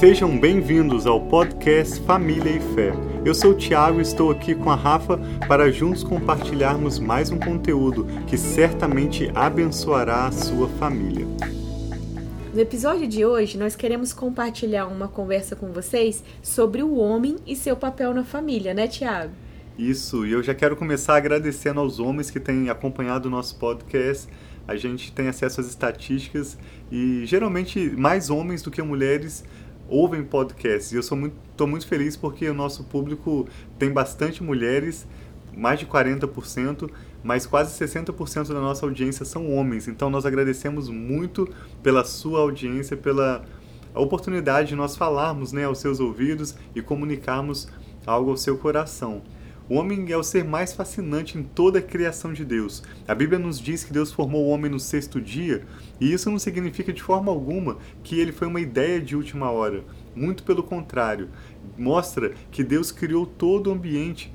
Sejam bem-vindos ao podcast Família e Fé. Eu sou o Thiago e estou aqui com a Rafa para juntos compartilharmos mais um conteúdo que certamente abençoará a sua família. No episódio de hoje, nós queremos compartilhar uma conversa com vocês sobre o homem e seu papel na família, né, Tiago? Isso, e eu já quero começar agradecendo aos homens que têm acompanhado o nosso podcast. A gente tem acesso às estatísticas e geralmente mais homens do que mulheres ouvem podcasts. E eu estou muito, muito feliz porque o nosso público tem bastante mulheres, mais de 40%, mas quase 60% da nossa audiência são homens. Então nós agradecemos muito pela sua audiência, pela oportunidade de nós falarmos né, aos seus ouvidos e comunicarmos algo ao seu coração. O homem é o ser mais fascinante em toda a criação de Deus. A Bíblia nos diz que Deus formou o homem no sexto dia, e isso não significa de forma alguma que ele foi uma ideia de última hora. Muito pelo contrário, mostra que Deus criou todo o ambiente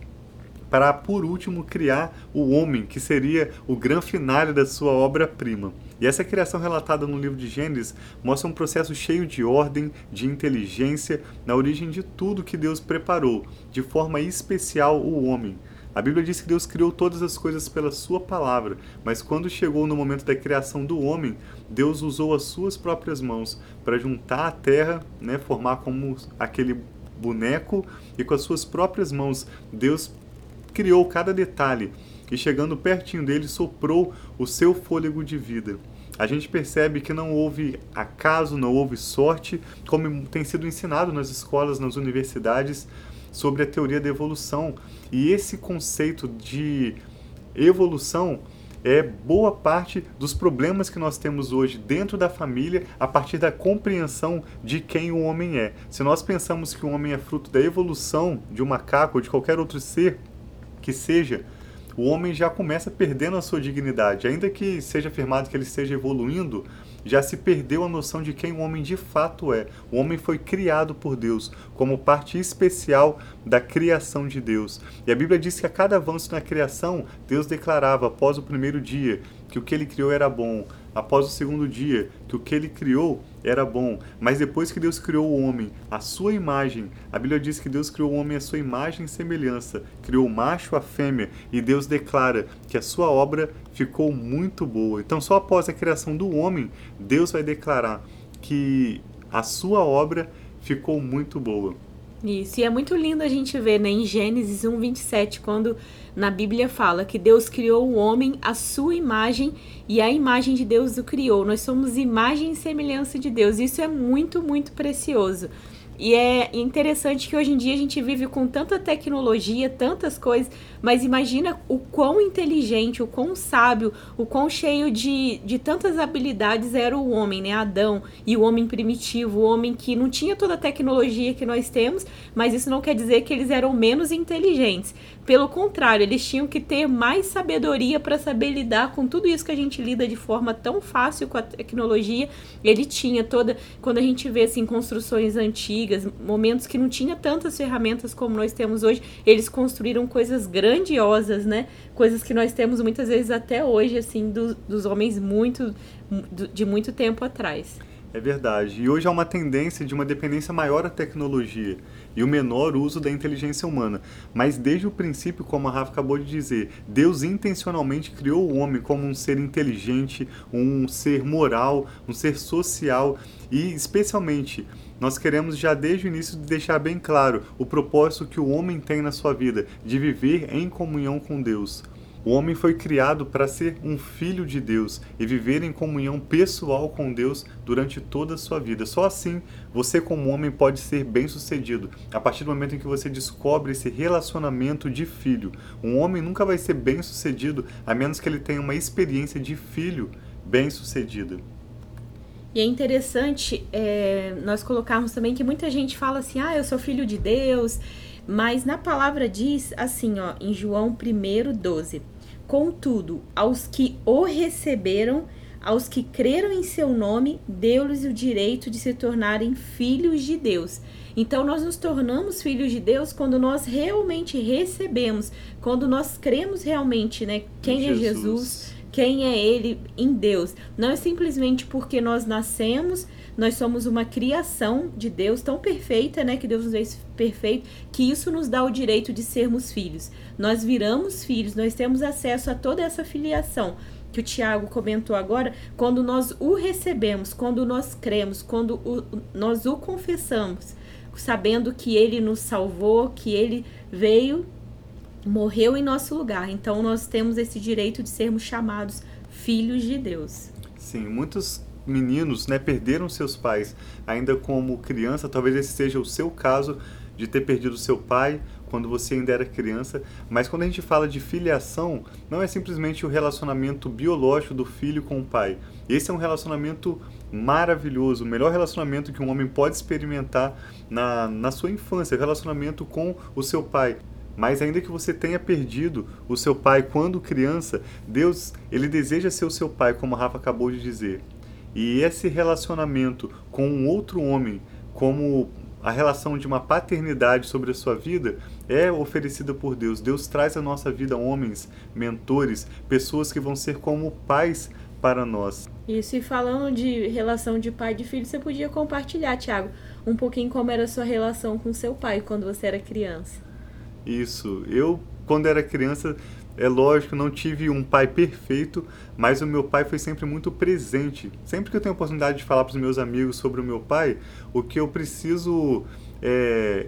para, por último, criar o homem, que seria o grande final da sua obra-prima. E essa criação relatada no livro de Gênesis mostra um processo cheio de ordem, de inteligência, na origem de tudo que Deus preparou, de forma especial o homem. A Bíblia diz que Deus criou todas as coisas pela sua palavra, mas quando chegou no momento da criação do homem, Deus usou as suas próprias mãos para juntar a terra, né, formar como aquele boneco, e com as suas próprias mãos Deus criou cada detalhe e, chegando pertinho dele, soprou o seu fôlego de vida. A gente percebe que não houve acaso, não houve sorte, como tem sido ensinado nas escolas, nas universidades, sobre a teoria da evolução. E esse conceito de evolução é boa parte dos problemas que nós temos hoje dentro da família a partir da compreensão de quem o homem é. Se nós pensamos que o homem é fruto da evolução de um macaco ou de qualquer outro ser, que seja, o homem já começa perdendo a sua dignidade. Ainda que seja afirmado que ele esteja evoluindo, já se perdeu a noção de quem o homem de fato é. O homem foi criado por Deus como parte especial da criação de Deus. E a Bíblia diz que a cada avanço na criação, Deus declarava após o primeiro dia que o que ele criou era bom após o segundo dia, que o que ele criou era bom, mas depois que Deus criou o homem, a sua imagem, a Bíblia diz que Deus criou o homem à sua imagem e semelhança, criou o macho a fêmea, e Deus declara que a sua obra ficou muito boa. Então, só após a criação do homem, Deus vai declarar que a sua obra ficou muito boa. Isso, e é muito lindo a gente ver né, em Gênesis 1, 27, quando na Bíblia fala que Deus criou o homem à sua imagem e a imagem de Deus o criou. Nós somos imagem e semelhança de Deus. Isso é muito, muito precioso. E é interessante que hoje em dia a gente vive com tanta tecnologia, tantas coisas, mas imagina o quão inteligente, o quão sábio, o quão cheio de, de tantas habilidades era o homem, né? Adão e o homem primitivo, o homem que não tinha toda a tecnologia que nós temos, mas isso não quer dizer que eles eram menos inteligentes. Pelo contrário, eles tinham que ter mais sabedoria para saber lidar com tudo isso que a gente lida de forma tão fácil com a tecnologia. Ele tinha toda, quando a gente vê assim construções antigas, momentos que não tinha tantas ferramentas como nós temos hoje, eles construíram coisas grandiosas, né? Coisas que nós temos muitas vezes até hoje assim do, dos homens muito de muito tempo atrás. É verdade. E hoje há uma tendência de uma dependência maior à tecnologia e o menor uso da inteligência humana. Mas desde o princípio, como a Rafa acabou de dizer, Deus intencionalmente criou o homem como um ser inteligente, um ser moral, um ser social e especialmente nós queremos já desde o início deixar bem claro o propósito que o homem tem na sua vida, de viver em comunhão com Deus. O homem foi criado para ser um filho de Deus e viver em comunhão pessoal com Deus durante toda a sua vida. Só assim você, como homem, pode ser bem-sucedido. A partir do momento em que você descobre esse relacionamento de filho. Um homem nunca vai ser bem-sucedido a menos que ele tenha uma experiência de filho bem-sucedida. E é interessante é, nós colocarmos também que muita gente fala assim: ah, eu sou filho de Deus. Mas na palavra diz assim, ó, em João 1, 12: Contudo, aos que o receberam, aos que creram em seu nome, deu-lhes o direito de se tornarem filhos de Deus. Então, nós nos tornamos filhos de Deus quando nós realmente recebemos, quando nós cremos realmente, né? Quem Jesus. é Jesus, quem é ele em Deus. Não é simplesmente porque nós nascemos, nós somos uma criação de Deus tão perfeita, né, que Deus nos fez perfeito, que isso nos dá o direito de sermos filhos. Nós viramos filhos, nós temos acesso a toda essa filiação que o Tiago comentou agora, quando nós o recebemos, quando nós cremos, quando o, nós o confessamos, sabendo que ele nos salvou, que ele veio morreu em nosso lugar. Então nós temos esse direito de sermos chamados filhos de Deus. Sim, muitos meninos né, perderam seus pais ainda como criança. Talvez esse seja o seu caso de ter perdido seu pai quando você ainda era criança, mas quando a gente fala de filiação, não é simplesmente o relacionamento biológico do filho com o pai. Esse é um relacionamento maravilhoso, o melhor relacionamento que um homem pode experimentar na, na sua infância, relacionamento com o seu pai. Mas ainda que você tenha perdido o seu pai quando criança, Deus, ele deseja ser o seu pai, como a Rafa acabou de dizer. E esse relacionamento com um outro homem, como a relação de uma paternidade sobre a sua vida, é oferecida por Deus. Deus traz à nossa vida homens, mentores, pessoas que vão ser como pais para nós. Isso, e falando de relação de pai e de filho, você podia compartilhar, Tiago, um pouquinho como era a sua relação com seu pai quando você era criança. Isso. Eu, quando era criança, é lógico, não tive um pai perfeito, mas o meu pai foi sempre muito presente. Sempre que eu tenho a oportunidade de falar para os meus amigos sobre o meu pai, o que eu preciso é,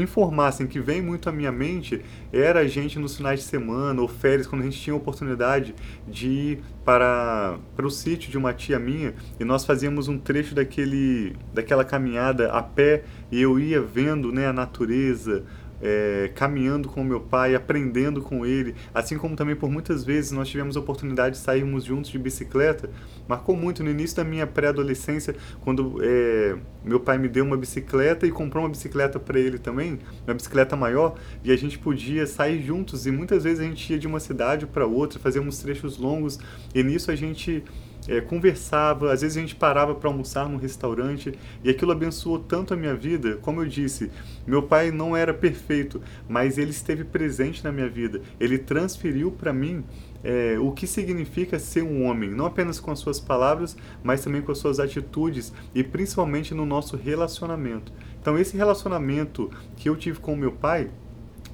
informar, assim, que vem muito à minha mente, era a gente nos finais de semana ou férias, quando a gente tinha a oportunidade de ir para, para o sítio de uma tia minha e nós fazíamos um trecho daquele, daquela caminhada a pé e eu ia vendo né, a natureza, é, caminhando com meu pai, aprendendo com ele, assim como também por muitas vezes nós tivemos a oportunidade de sairmos juntos de bicicleta. Marcou muito no início da minha pré-adolescência, quando é, meu pai me deu uma bicicleta e comprou uma bicicleta para ele também, uma bicicleta maior, e a gente podia sair juntos. E muitas vezes a gente ia de uma cidade para outra, fazíamos trechos longos, e nisso a gente é, conversava, às vezes a gente parava para almoçar num restaurante e aquilo abençoou tanto a minha vida. Como eu disse, meu pai não era perfeito, mas ele esteve presente na minha vida. Ele transferiu para mim é, o que significa ser um homem, não apenas com as suas palavras, mas também com as suas atitudes e principalmente no nosso relacionamento. Então, esse relacionamento que eu tive com meu pai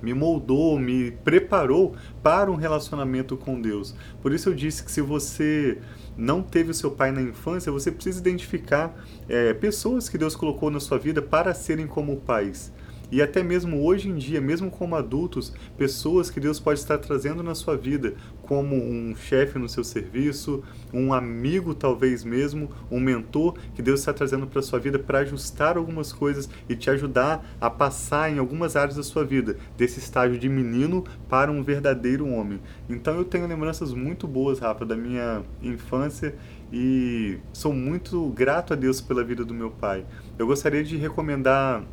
me moldou, me preparou para um relacionamento com Deus. Por isso eu disse que se você não teve o seu pai na infância, você precisa identificar é, pessoas que Deus colocou na sua vida para serem como pais. E até mesmo hoje em dia, mesmo como adultos, pessoas que Deus pode estar trazendo na sua vida, como um chefe no seu serviço, um amigo talvez mesmo, um mentor que Deus está trazendo para a sua vida para ajustar algumas coisas e te ajudar a passar em algumas áreas da sua vida, desse estágio de menino para um verdadeiro homem. Então eu tenho lembranças muito boas, Rafa, da minha infância e sou muito grato a Deus pela vida do meu pai. Eu gostaria de recomendar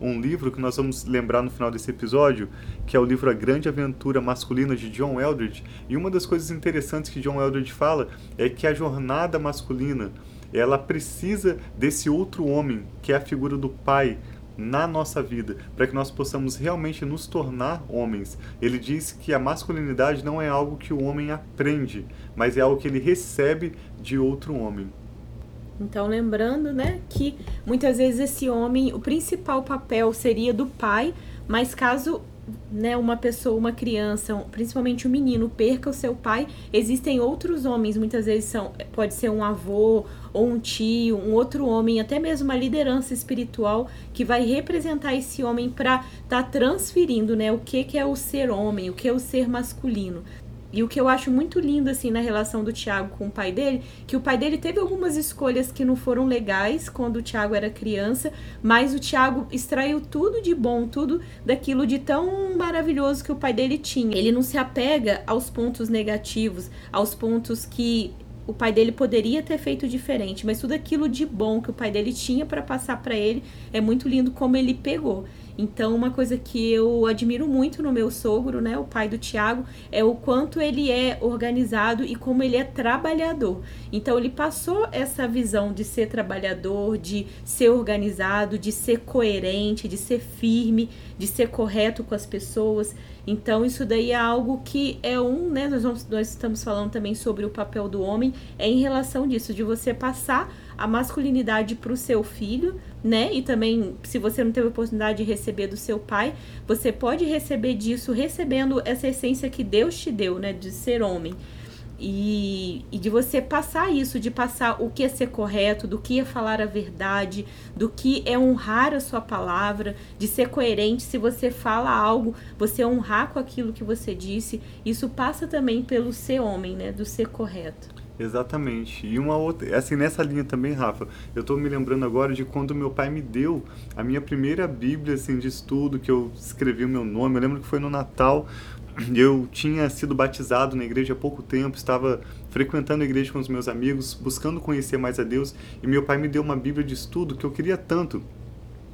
um livro que nós vamos lembrar no final desse episódio, que é o livro A Grande Aventura Masculina de John Eldridge. E uma das coisas interessantes que John Eldridge fala é que a jornada masculina, ela precisa desse outro homem, que é a figura do pai, na nossa vida, para que nós possamos realmente nos tornar homens. Ele diz que a masculinidade não é algo que o homem aprende, mas é algo que ele recebe de outro homem. Então, lembrando, né, que muitas vezes esse homem, o principal papel seria do pai, mas caso né, uma pessoa, uma criança, principalmente um menino, perca o seu pai, existem outros homens, muitas vezes são, pode ser um avô ou um tio, um outro homem, até mesmo uma liderança espiritual que vai representar esse homem para estar tá transferindo, né, o que que é o ser homem, o que é o ser masculino. E o que eu acho muito lindo, assim, na relação do Tiago com o pai dele, que o pai dele teve algumas escolhas que não foram legais quando o Tiago era criança, mas o Tiago extraiu tudo de bom, tudo daquilo de tão maravilhoso que o pai dele tinha. Ele não se apega aos pontos negativos, aos pontos que o pai dele poderia ter feito diferente, mas tudo aquilo de bom que o pai dele tinha para passar para ele é muito lindo como ele pegou. Então, uma coisa que eu admiro muito no meu sogro, né, o pai do Tiago, é o quanto ele é organizado e como ele é trabalhador. Então, ele passou essa visão de ser trabalhador, de ser organizado, de ser coerente, de ser firme, de ser correto com as pessoas. Então, isso daí é algo que é um, né? Nós, vamos, nós estamos falando também sobre o papel do homem, é em relação disso, de você passar a masculinidade para o seu filho, né? E também, se você não teve oportunidade de receber do seu pai, você pode receber disso recebendo essa essência que Deus te deu, né? De ser homem. E, e, de você passar isso, de passar o que é ser correto, do que é falar a verdade, do que é honrar a sua palavra, de ser coerente. Se você fala algo, você honrar com aquilo que você disse. Isso passa também pelo ser homem, né? Do ser correto. Exatamente. E uma outra, assim, nessa linha também, Rafa, eu estou me lembrando agora de quando meu pai me deu a minha primeira Bíblia, assim, de estudo, que eu escrevi o meu nome. Eu lembro que foi no Natal, eu tinha sido batizado na igreja há pouco tempo, estava frequentando a igreja com os meus amigos, buscando conhecer mais a Deus, e meu pai me deu uma Bíblia de estudo que eu queria tanto.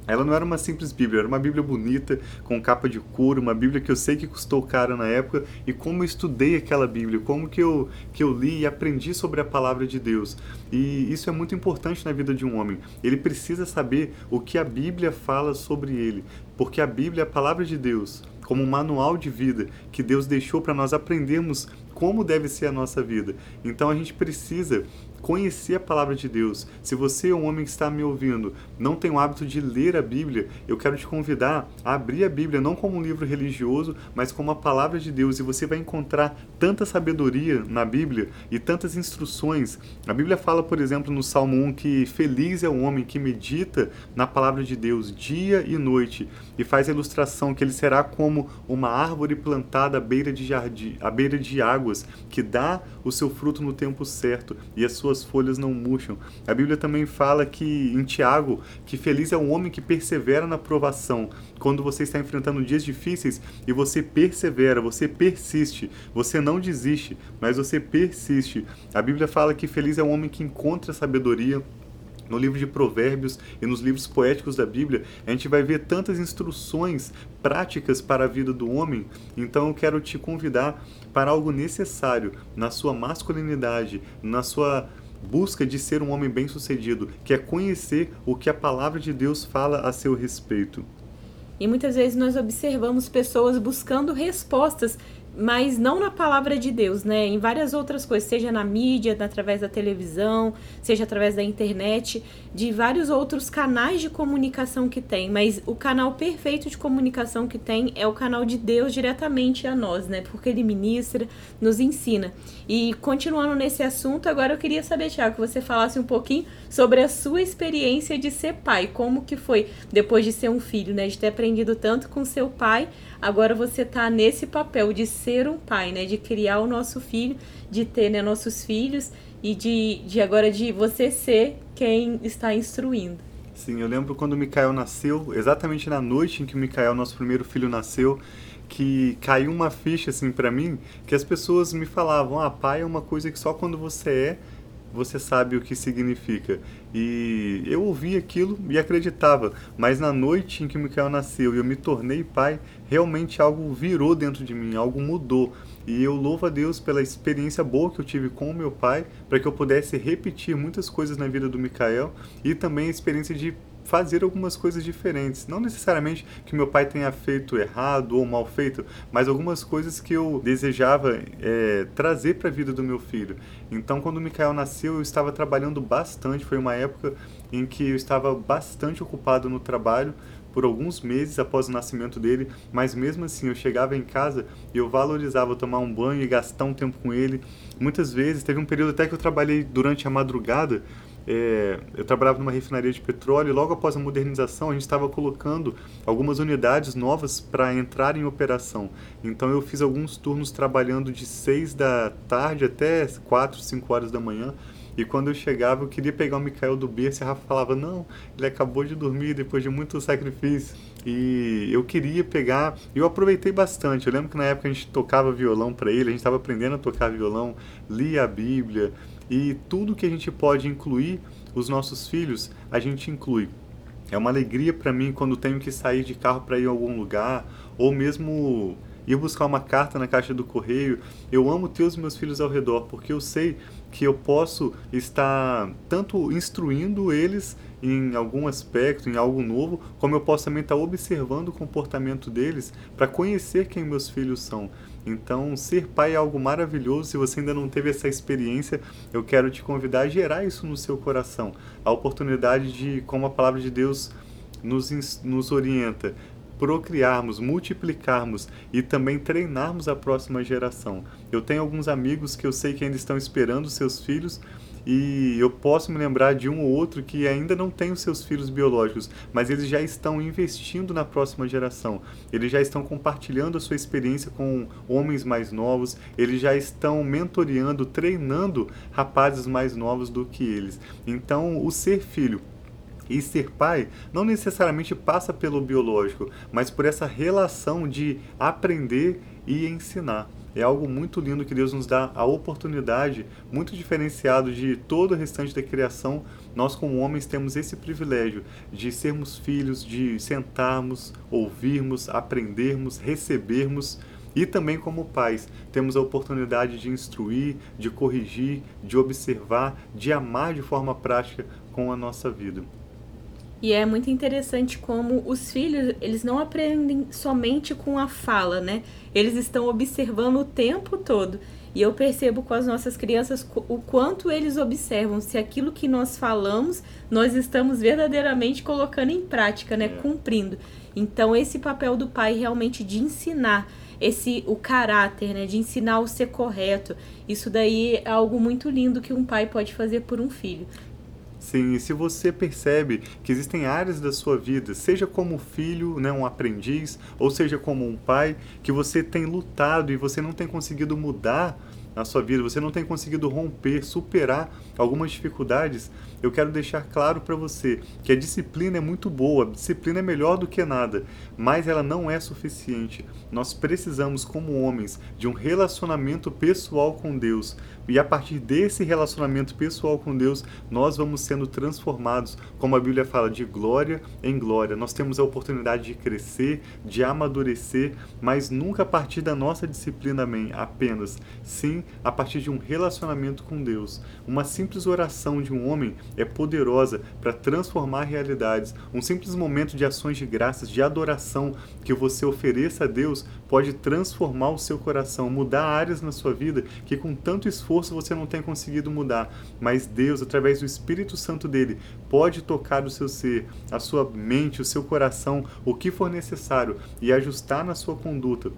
Ela não era uma simples Bíblia, era uma Bíblia bonita, com capa de couro, uma Bíblia que eu sei que custou caro na época, e como eu estudei aquela Bíblia, como que eu, que eu li e aprendi sobre a palavra de Deus. E isso é muito importante na vida de um homem. Ele precisa saber o que a Bíblia fala sobre ele, porque a Bíblia é a palavra de Deus como um manual de vida que Deus deixou para nós aprendermos como deve ser a nossa vida. Então a gente precisa conhecer a palavra de Deus. Se você é um homem que está me ouvindo, não tem o hábito de ler a Bíblia, eu quero te convidar a abrir a Bíblia não como um livro religioso, mas como a palavra de Deus. E você vai encontrar tanta sabedoria na Bíblia e tantas instruções. A Bíblia fala, por exemplo, no Salmo 1 que feliz é o homem que medita na palavra de Deus dia e noite e faz a ilustração que ele será como uma árvore plantada à beira de jardim, à beira de águas, que dá o seu fruto no tempo certo e as suas suas folhas não murcham. A Bíblia também fala que em Tiago que feliz é o homem que persevera na provação. Quando você está enfrentando dias difíceis e você persevera, você persiste, você não desiste, mas você persiste. A Bíblia fala que feliz é o homem que encontra sabedoria, no livro de Provérbios e nos livros poéticos da Bíblia, a gente vai ver tantas instruções práticas para a vida do homem. Então eu quero te convidar para algo necessário na sua masculinidade, na sua busca de ser um homem bem-sucedido, que é conhecer o que a palavra de Deus fala a seu respeito. E muitas vezes nós observamos pessoas buscando respostas mas não na palavra de Deus, né? Em várias outras coisas, seja na mídia, através da televisão, seja através da internet, de vários outros canais de comunicação que tem. Mas o canal perfeito de comunicação que tem é o canal de Deus diretamente a nós, né? Porque ele ministra, nos ensina. E continuando nesse assunto, agora eu queria saber, Tiago, que você falasse um pouquinho sobre a sua experiência de ser pai. Como que foi depois de ser um filho, né? De ter aprendido tanto com seu pai Agora você está nesse papel de ser um pai, né? De criar o nosso filho, de ter né, nossos filhos e de, de agora de você ser quem está instruindo. Sim, eu lembro quando o Mikael nasceu, exatamente na noite em que o Mikael, nosso primeiro filho, nasceu, que caiu uma ficha assim para mim, que as pessoas me falavam: "Ah, pai é uma coisa que só quando você é você sabe o que significa. E eu ouvi aquilo e acreditava, mas na noite em que o Mikael nasceu e eu me tornei pai, realmente algo virou dentro de mim, algo mudou. E eu louvo a Deus pela experiência boa que eu tive com o meu pai, para que eu pudesse repetir muitas coisas na vida do Mikael e também a experiência de fazer algumas coisas diferentes. Não necessariamente que meu pai tenha feito errado ou mal feito, mas algumas coisas que eu desejava é, trazer para a vida do meu filho. Então, quando o Mikael nasceu, eu estava trabalhando bastante. Foi uma época em que eu estava bastante ocupado no trabalho por alguns meses após o nascimento dele, mas mesmo assim eu chegava em casa e eu valorizava tomar um banho e gastar um tempo com ele. Muitas vezes, teve um período até que eu trabalhei durante a madrugada é, eu trabalhava numa refinaria de petróleo e logo após a modernização a gente estava colocando algumas unidades novas para entrar em operação. Então eu fiz alguns turnos trabalhando de 6 da tarde até 4, 5 horas da manhã. E quando eu chegava, eu queria pegar o Mikael do berço e a Rafa falava: Não, ele acabou de dormir depois de muito sacrifício. E eu queria pegar, eu aproveitei bastante. Eu lembro que na época a gente tocava violão para ele, a gente estava aprendendo a tocar violão, lia a Bíblia, e tudo que a gente pode incluir os nossos filhos, a gente inclui. É uma alegria para mim quando tenho que sair de carro para ir a algum lugar, ou mesmo ir buscar uma carta na caixa do correio. Eu amo ter os meus filhos ao redor, porque eu sei que eu posso estar tanto instruindo eles em algum aspecto, em algo novo, como eu posso também estar observando o comportamento deles para conhecer quem meus filhos são. Então, ser pai é algo maravilhoso. Se você ainda não teve essa experiência, eu quero te convidar a gerar isso no seu coração. A oportunidade de, como a palavra de Deus nos, nos orienta, procriarmos, multiplicarmos e também treinarmos a próxima geração. Eu tenho alguns amigos que eu sei que ainda estão esperando seus filhos e eu posso me lembrar de um ou outro que ainda não tem os seus filhos biológicos, mas eles já estão investindo na próxima geração. Eles já estão compartilhando a sua experiência com homens mais novos, eles já estão mentoreando, treinando rapazes mais novos do que eles. Então, o ser filho e ser pai não necessariamente passa pelo biológico, mas por essa relação de aprender e ensinar. É algo muito lindo que Deus nos dá a oportunidade, muito diferenciado de todo o restante da criação. Nós, como homens, temos esse privilégio de sermos filhos, de sentarmos, ouvirmos, aprendermos, recebermos. E também, como pais, temos a oportunidade de instruir, de corrigir, de observar, de amar de forma prática com a nossa vida. E é muito interessante como os filhos, eles não aprendem somente com a fala, né? Eles estão observando o tempo todo. E eu percebo com as nossas crianças o quanto eles observam se aquilo que nós falamos, nós estamos verdadeiramente colocando em prática, né, é. cumprindo. Então esse papel do pai realmente de ensinar esse o caráter, né, de ensinar o ser correto. Isso daí é algo muito lindo que um pai pode fazer por um filho. Sim, e se você percebe que existem áreas da sua vida, seja como filho, né, um aprendiz, ou seja como um pai, que você tem lutado e você não tem conseguido mudar na sua vida, você não tem conseguido romper, superar algumas dificuldades, eu quero deixar claro para você que a disciplina é muito boa, a disciplina é melhor do que nada, mas ela não é suficiente. Nós precisamos, como homens, de um relacionamento pessoal com Deus. E a partir desse relacionamento pessoal com Deus, nós vamos sendo transformados, como a Bíblia fala, de glória em glória. Nós temos a oportunidade de crescer, de amadurecer, mas nunca a partir da nossa disciplina apenas. Sim, a partir de um relacionamento com Deus. Uma simples oração de um homem é poderosa para transformar realidades. Um simples momento de ações de graças, de adoração que você ofereça a Deus pode transformar o seu coração, mudar áreas na sua vida que com tanto esforço você não tem conseguido mudar. Mas Deus, através do Espírito Santo dele, pode tocar o seu ser, a sua mente, o seu coração, o que for necessário e ajustar na sua conduta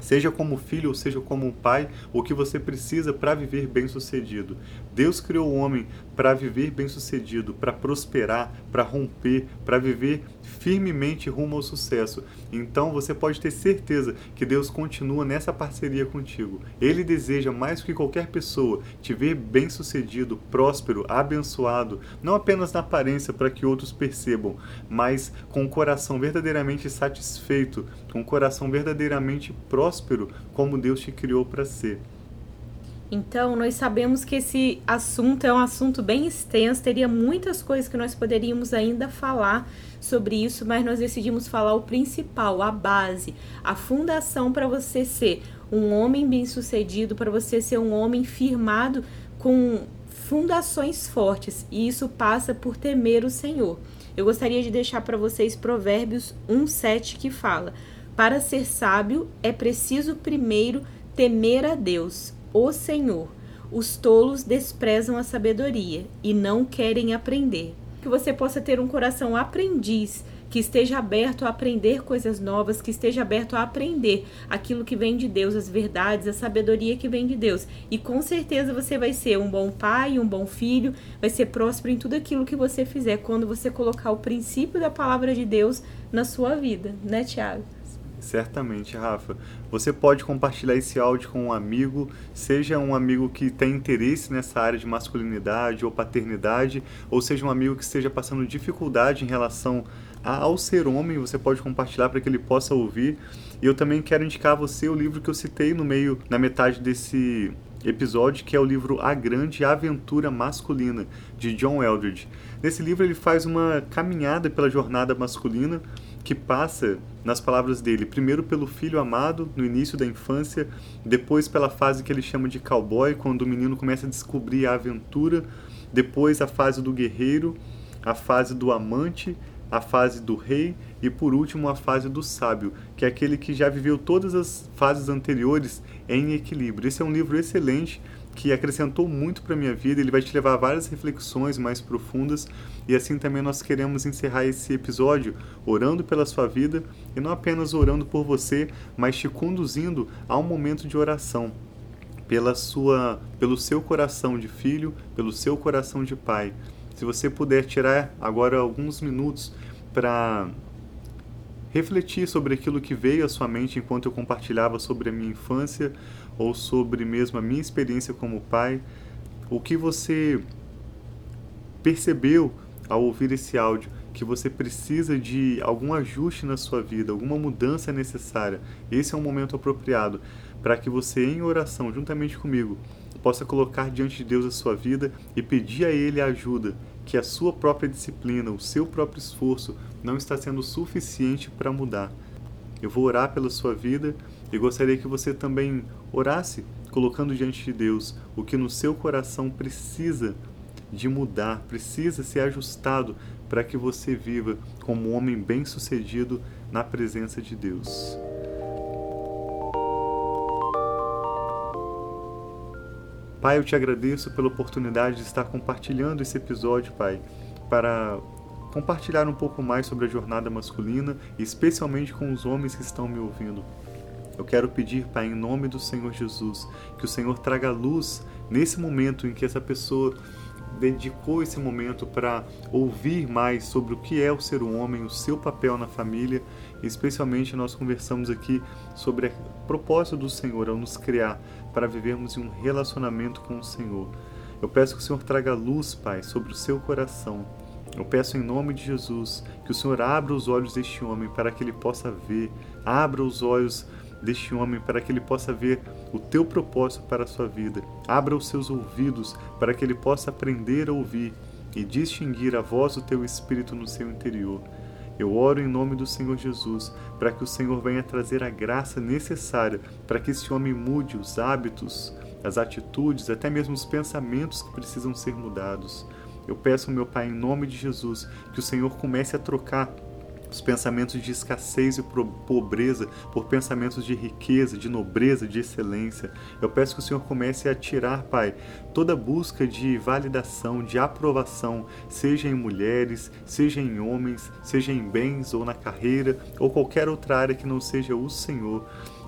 Seja como filho ou seja como um pai, o que você precisa para viver bem-sucedido. Deus criou o homem para viver bem-sucedido, para prosperar, para romper, para viver firmemente rumo ao sucesso. Então você pode ter certeza que Deus continua nessa parceria contigo. Ele deseja mais do que qualquer pessoa te ver bem-sucedido, próspero, abençoado, não apenas na aparência para que outros percebam, mas com o coração verdadeiramente satisfeito, com o coração verdadeiramente próspero, como Deus te criou para ser. Então, nós sabemos que esse assunto é um assunto bem extenso, teria muitas coisas que nós poderíamos ainda falar sobre isso, mas nós decidimos falar o principal, a base, a fundação para você ser um homem bem-sucedido, para você ser um homem firmado com fundações fortes, e isso passa por temer o Senhor. Eu gostaria de deixar para vocês Provérbios 1:7 que fala: Para ser sábio é preciso primeiro temer a Deus o Senhor. Os tolos desprezam a sabedoria e não querem aprender. Que você possa ter um coração aprendiz, que esteja aberto a aprender coisas novas, que esteja aberto a aprender aquilo que vem de Deus, as verdades, a sabedoria que vem de Deus. E com certeza você vai ser um bom pai, um bom filho, vai ser próspero em tudo aquilo que você fizer quando você colocar o princípio da palavra de Deus na sua vida, né, Tiago? Certamente, Rafa. Você pode compartilhar esse áudio com um amigo, seja um amigo que tem interesse nessa área de masculinidade ou paternidade, ou seja um amigo que esteja passando dificuldade em relação ao ser homem, você pode compartilhar para que ele possa ouvir. E eu também quero indicar a você o livro que eu citei no meio, na metade desse episódio, que é o livro A Grande Aventura Masculina, de John Eldridge. Nesse livro ele faz uma caminhada pela jornada masculina que passa, nas palavras dele, primeiro pelo filho amado, no início da infância, depois pela fase que ele chama de cowboy, quando o menino começa a descobrir a aventura, depois a fase do guerreiro, a fase do amante, a fase do rei e por último a fase do sábio, que é aquele que já viveu todas as fases anteriores em equilíbrio. Esse é um livro excelente que acrescentou muito para minha vida, ele vai te levar a várias reflexões mais profundas e assim também nós queremos encerrar esse episódio orando pela sua vida e não apenas orando por você, mas te conduzindo a um momento de oração pela sua, pelo seu coração de filho, pelo seu coração de pai. Se você puder tirar agora alguns minutos para refletir sobre aquilo que veio à sua mente enquanto eu compartilhava sobre a minha infância ou sobre mesmo a minha experiência como pai, o que você percebeu ao ouvir esse áudio que você precisa de algum ajuste na sua vida, alguma mudança necessária. Esse é um momento apropriado para que você em oração juntamente comigo possa colocar diante de Deus a sua vida e pedir a ele ajuda que a sua própria disciplina, o seu próprio esforço não está sendo suficiente para mudar. Eu vou orar pela sua vida e gostaria que você também orasse, colocando diante de Deus o que no seu coração precisa de mudar, precisa ser ajustado para que você viva como um homem bem-sucedido na presença de Deus. Pai, eu te agradeço pela oportunidade de estar compartilhando esse episódio, Pai, para compartilhar um pouco mais sobre a jornada masculina, especialmente com os homens que estão me ouvindo. Eu quero pedir, Pai, em nome do Senhor Jesus, que o Senhor traga luz nesse momento em que essa pessoa dedicou esse momento para ouvir mais sobre o que é o ser homem, o seu papel na família, especialmente nós conversamos aqui sobre o propósito do Senhor ao nos criar para vivermos em um relacionamento com o Senhor. Eu peço que o Senhor traga luz, Pai, sobre o seu coração. Eu peço em nome de Jesus que o Senhor abra os olhos deste homem para que ele possa ver, abra os olhos deste homem para que ele possa ver o teu propósito para a sua vida. Abra os seus ouvidos para que ele possa aprender a ouvir e distinguir a voz do teu espírito no seu interior. Eu oro em nome do Senhor Jesus para que o Senhor venha trazer a graça necessária para que esse homem mude os hábitos, as atitudes, até mesmo os pensamentos que precisam ser mudados. Eu peço, meu Pai, em nome de Jesus, que o Senhor comece a trocar os pensamentos de escassez e pobreza por pensamentos de riqueza, de nobreza, de excelência. Eu peço que o Senhor comece a tirar, Pai, toda busca de validação, de aprovação, seja em mulheres, seja em homens, seja em bens ou na carreira ou qualquer outra área que não seja o Senhor.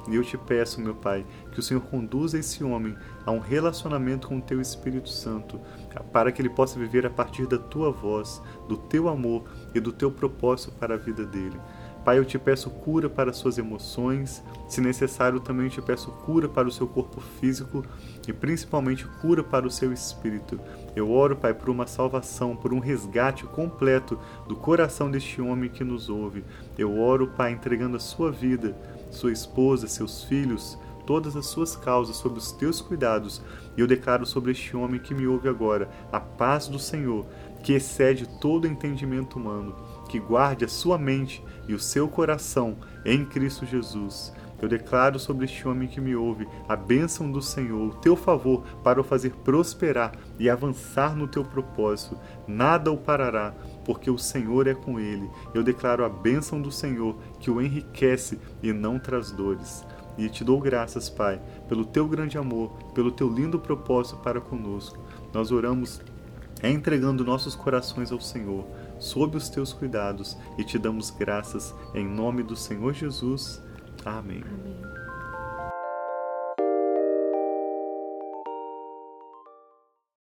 E eu te peço, meu Pai, que o Senhor conduza esse homem a um relacionamento com o Teu Espírito Santo, para que ele possa viver a partir da Tua voz, do Teu amor e do Teu propósito para a vida dele. Pai, eu te peço cura para suas emoções, se necessário também te peço cura para o seu corpo físico e principalmente cura para o seu espírito. Eu oro, Pai, por uma salvação, por um resgate completo do coração deste homem que nos ouve. Eu oro, Pai, entregando a sua vida sua esposa, seus filhos, todas as suas causas sob os teus cuidados, e eu declaro sobre este homem que me ouve agora a paz do Senhor, que excede todo entendimento humano, que guarde a sua mente e o seu coração em Cristo Jesus. Eu declaro sobre este homem que me ouve a bênção do Senhor, o teu favor para o fazer prosperar e avançar no teu propósito. Nada o parará, porque o Senhor é com ele. Eu declaro a bênção do Senhor que o enriquece e não traz dores. E te dou graças, Pai, pelo teu grande amor, pelo teu lindo propósito para conosco. Nós oramos entregando nossos corações ao Senhor, sob os teus cuidados, e te damos graças em nome do Senhor Jesus. Amém. Amém.